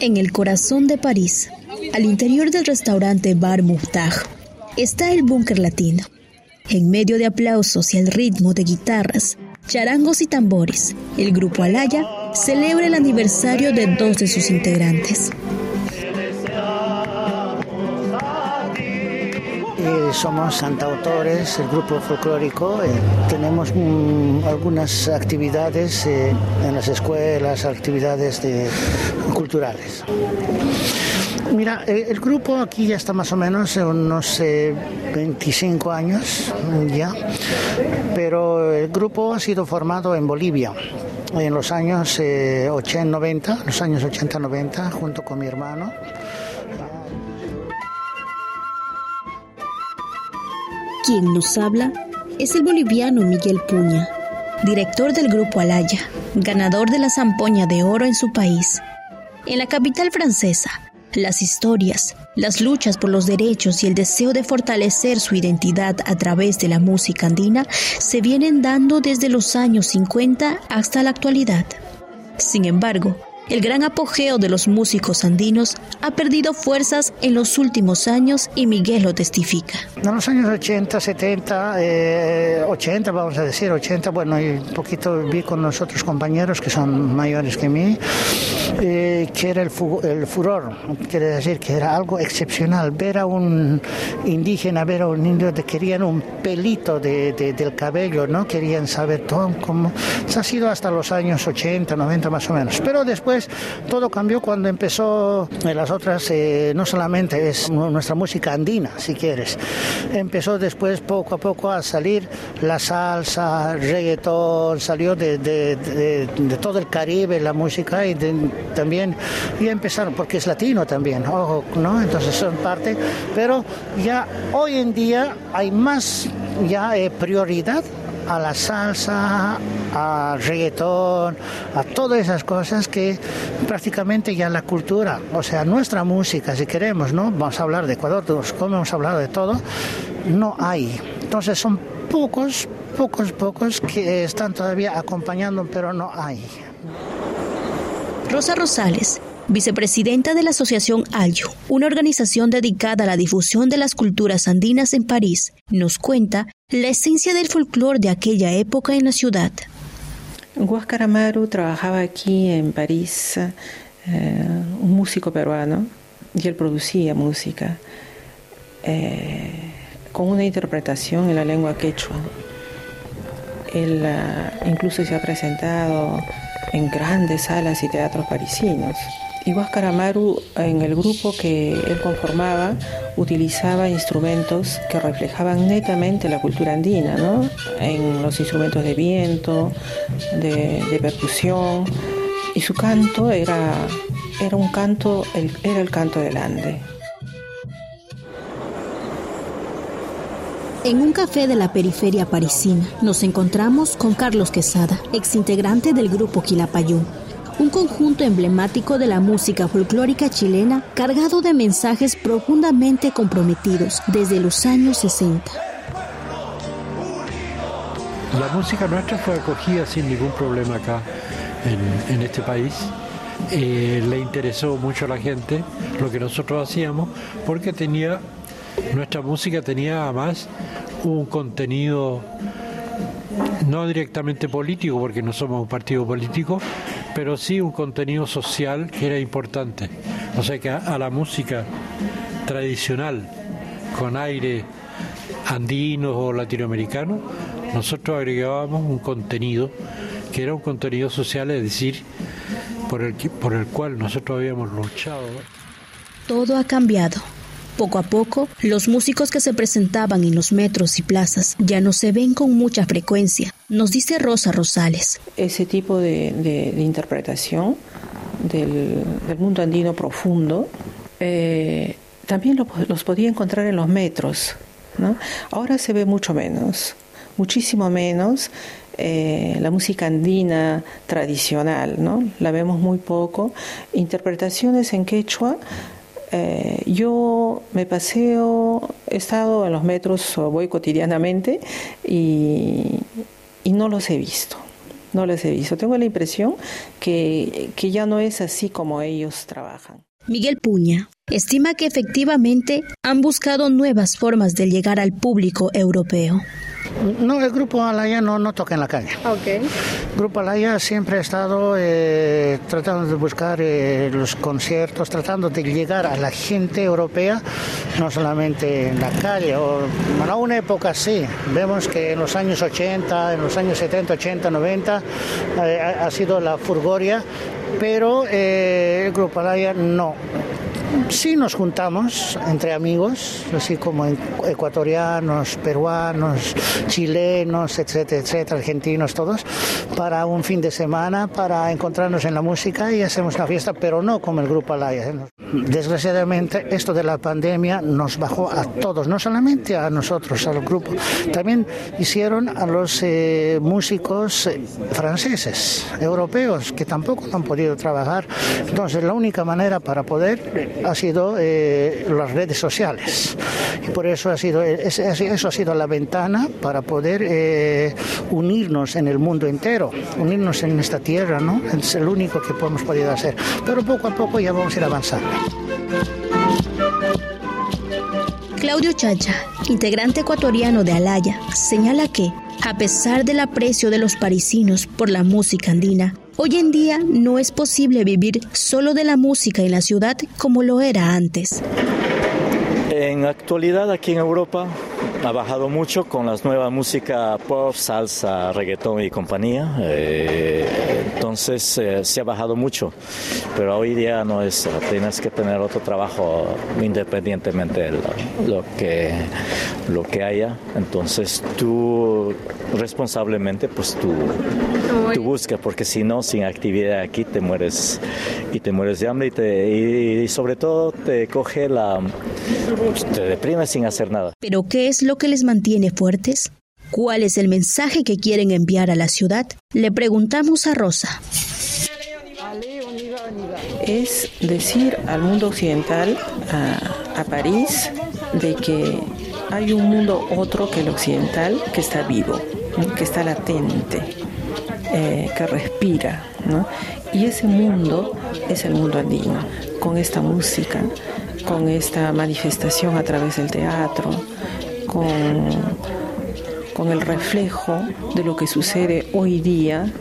En el corazón de París, al interior del restaurante Bar Mouffetard, está el búnker latino. En medio de aplausos y al ritmo de guitarras, charangos y tambores, el grupo Alaya celebra el aniversario de dos de sus integrantes. Eh, somos cantautores, el grupo folclórico. Eh, tenemos mm, algunas actividades eh, en las escuelas, actividades culturales. Mira, el grupo aquí ya está más o menos unos 25 años ya, pero el grupo ha sido formado en Bolivia en los años 80-90, los años 80-90, junto con mi hermano. Quien nos habla es el boliviano Miguel Puña, director del grupo Alaya, ganador de la zampoña de oro en su país. En la capital francesa, las historias, las luchas por los derechos y el deseo de fortalecer su identidad a través de la música andina se vienen dando desde los años 50 hasta la actualidad. Sin embargo, el gran apogeo de los músicos andinos ha perdido fuerzas en los últimos años y Miguel lo testifica. En los años 80, 70, 80, vamos a decir, 80, bueno, y un poquito vi con los otros compañeros que son mayores que mí, eh, que era el, furor, quiere decir que era algo excepcional. Ver a un indígena, ver a un indio, que querían un pelito del cabello, ¿no? Querían saber todo cómo. ha sido hasta los años 80, 90 más o menos. Pero después todo cambió cuando empezó en las otras, eh, no solamente es nuestra música andina, si quieres. Empezó después poco a poco a salir la salsa, reggaetón, salió de, todo el Caribe la música y también ya empezaron, porque es latino también, ojo, ¿no? Entonces son parte, pero ya hoy en día hay más ya eh, prioridad a la salsa, al reggaetón, a todas esas cosas que prácticamente ya la cultura, o sea, nuestra música, si queremos, ¿no? Vamos a hablar de Ecuador, como hemos hablado de todo, no hay. Entonces son pocos, pocos, pocos que están todavía acompañando, pero no hay. Rosa Rosales vicepresidenta de la Asociación Ayo, una organización dedicada a la difusión de las culturas andinas en París, nos cuenta la esencia del folclore de aquella época en la ciudad. Huáscar Amaru trabajaba aquí en París, eh, un músico peruano, y él producía música eh, con una interpretación en la lengua quechua. Él eh, incluso se ha presentado en grandes salas y teatros parisinos. Y Huáscar Amaru, en el grupo que él conformaba, utilizaba instrumentos que reflejaban netamente la cultura andina, ¿no? En los instrumentos de viento, de, percusión. Y su canto era, era un canto, era el canto del Ande. En un café de la periferia parisina nos encontramos con Carlos Quesada, exintegrante del grupo Quilapayún un conjunto emblemático de la música folclórica chilena cargado de mensajes profundamente comprometidos desde los años 60. La música nuestra fue acogida sin ningún problema acá en, este país. Eh, le interesó mucho a la gente lo que nosotros hacíamos porque tenía nuestra música tenía además un contenido no directamente político porque no somos un partido político pero sí un contenido social que era importante. O sea que a, la música tradicional, con aire andino o latinoamericano, nosotros agregábamos un contenido que era un contenido social, es decir, por el, por el cual nosotros habíamos luchado. Todo ha cambiado. Poco a poco, los músicos que se presentaban en los metros y plazas ya no se ven con mucha frecuencia, nos dice Rosa Rosales. Ese tipo de, interpretación del, mundo andino profundo eh, también los podía encontrar en los metros. Ahora se ve mucho menos, muchísimo menos. Eh, la música andina tradicional, ¿no? La vemos muy poco. Interpretaciones en quechua eh, yo me paseo, he estado en los metros, voy cotidianamente y, no los he visto. no les he visto. Tengo la impresión que, que ya no es así como ellos trabajan. Miguel Puña estima que efectivamente han buscado nuevas formas de llegar al público europeo. No, el Grupo Alaya no, no toca en la calle. Okay. El Grupo Alaya siempre ha estado eh, tratando de buscar eh, los conciertos, tratando de llegar a la gente europea, no solamente en la calle. O, en una época sí, vemos que en los años 80, en los años 70, 80, 90 ha, sido la furgoria, pero eh, el Grupo Alaya no Sí nos juntamos entre amigos, así como ecuatorianos, peruanos, chilenos, etcétera, etcétera, argentinos todos, para un fin de semana, para encontrarnos en la música y hacemos una fiesta, pero no como el grupo Alaya. Desgraciadamente, esto de la pandemia nos bajó a todos, no solamente a nosotros, al grupo, también hicieron a los eh, músicos eh, franceses, europeos, que tampoco han podido trabajar. Entonces, la única manera para poder ha sido eh, las redes sociales. Y por eso ha sido, eso ha sido la ventana para poder eh, unirnos en el mundo entero, unirnos en esta tierra, ¿no? Es el único que hemos podido hacer. Pero poco a poco ya vamos a ir avanzando. Claudio Chacha, integrante ecuatoriano de Alaya, señala que, a pesar del aprecio de los parisinos por la música andina, Hoy en día no es posible vivir solo de la música en la ciudad como lo era antes. En actualidad aquí en Europa ha bajado mucho con las nuevas música pop, salsa, reggaetón y compañía. Eh, entonces eh, se ha bajado mucho, pero hoy día no es, tienes que tener otro trabajo independientemente de lo, que, lo que haya. Entonces tú responsablemente pues tú, tú buscas, porque si no, sin actividad aquí te mueres y te mueres de hambre y, te, y sobre todo te coge la... te deprimes sin hacer nada. Pero ¿qué es lo que les mantiene fuertes? ¿Cuál es el mensaje que quieren enviar a la ciudad? Le preguntamos a Rosa. Es decir al mundo occidental, a, París, de que hay un mundo otro que el occidental que está vivo, que está latente, eh, que respira. Y ese mundo es el mundo andino, con esta música, con esta manifestación a través del teatro, con, el reflejo de lo que sucede hoy día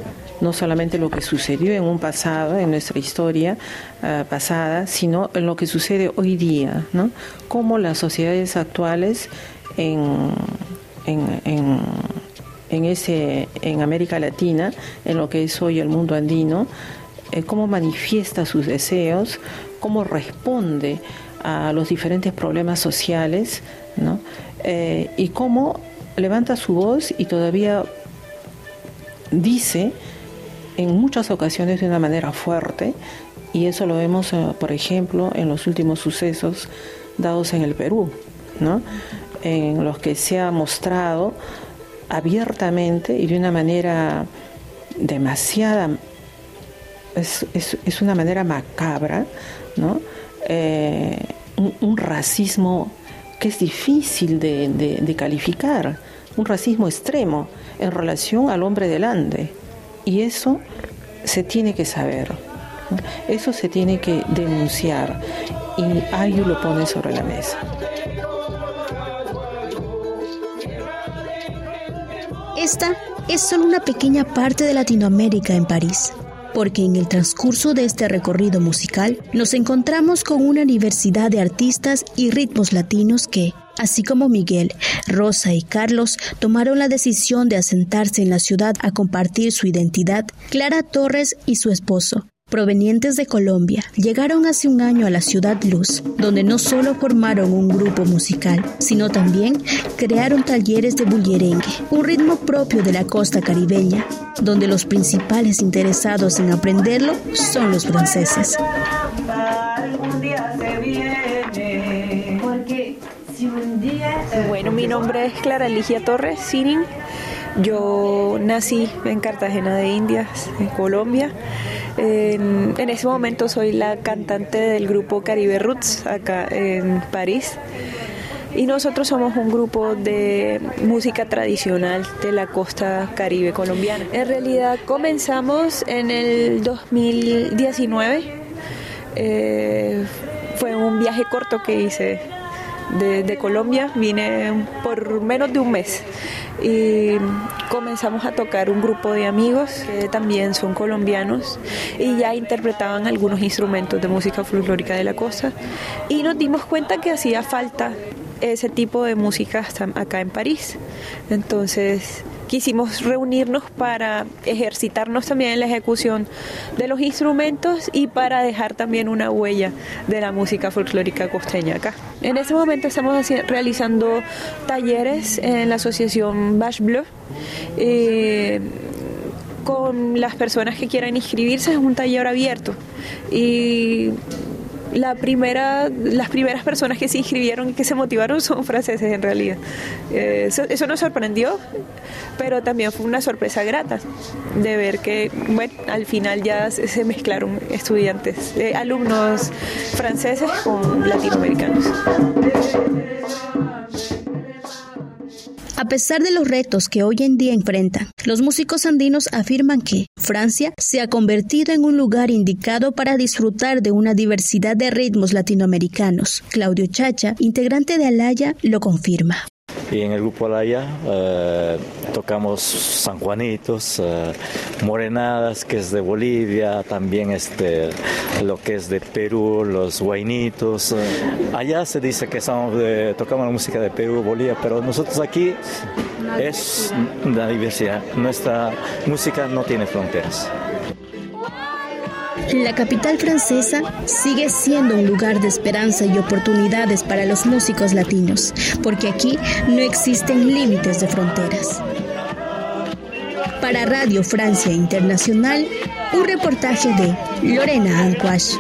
no solamente lo que sucedió en un pasado, en nuestra historia eh, pasada, sino en lo que sucede hoy día, ¿no? Cómo las sociedades actuales en, en, ese, en América Latina, en lo que es hoy el mundo andino, cómo manifiesta sus deseos, cómo responde a los diferentes problemas sociales, ¿no? Eh, y cómo levanta su voz y todavía dice en muchas ocasiones de una manera fuerte, y eso lo vemos, eh, por ejemplo, en los últimos sucesos dados en el Perú, ¿no? en los que se ha mostrado abiertamente y de una manera demasiada, es, es, una manera macabra, ¿no? Eh, un racismo que es difícil de, calificar, un racismo extremo en relación al hombre delante. Y eso se tiene que saber, eso se tiene que denunciar y alguien lo pone sobre la mesa. Esta es solo una pequeña parte de Latinoamérica en París porque en el transcurso de este recorrido musical nos encontramos con una diversidad de artistas y ritmos latinos que, así como Miguel, Rosa y Carlos tomaron la decisión de asentarse en la ciudad a compartir su identidad, Clara Torres y su esposo, provenientes de Colombia, llegaron hace un año a la ciudad Luz, donde no solo formaron un grupo musical, sino también crearon talleres de bullerengue, un ritmo propio de la costa caribeña, donde los principales interesados en aprenderlo son los franceses. Bueno, mi nombre es Clara Ligia Torres Sinin. Yo nací en Cartagena de Indias, en Colombia. En, ese momento soy la cantante del grupo Caribe Roots acá en París. y nosotros somos un grupo de música tradicional de la costa caribe colombiana. En realidad comenzamos en el 2019, eh, fue un viaje corto que hice de, Colombia, vine por menos de un mes y comenzamos a tocar un grupo de amigos que también son colombianos y ya interpretaban algunos instrumentos de música folclórica de la costa y nos dimos cuenta que hacía falta ese tipo de música acá en París. Entonces quisimos reunirnos para ejercitarnos también en la ejecución de los instrumentos y para dejar también una huella de la música folclórica costeña acá. En este momento estamos realizando talleres en la asociación Bash Bleu. Eh, con las personas que quieran inscribirse es un taller abierto y las primeras personas que se inscribieron y que se motivaron son franceses en realidad. Eh, eso, nos sorprendió, pero también fue una sorpresa grata de ver que, al final ya se, mezclaron estudiantes, eh, alumnos franceses con latinoamericanos. A pesar de los retos que hoy en día enfrentan, los músicos andinos afirman que Francia se ha convertido en un lugar indicado para disfrutar de una diversidad de ritmos latinoamericanos. Claudio Chacha, integrante de Alaya, lo confirma. Y en el grupo Alaya eh, tocamos San Juanitos, eh, Morenadas, que es de Bolivia, también este, lo que es de Perú, los Guainitos. allá se dice que tocamos la música de Perú, Bolivia, pero nosotros aquí es la diversidad. Nuestra música no tiene fronteras. La capital francesa sigue siendo un lugar de esperanza y oportunidades para los músicos latinos, porque aquí no existen límites de fronteras. Para Radio Francia Internacional, un reportaje de Lorena Anquash.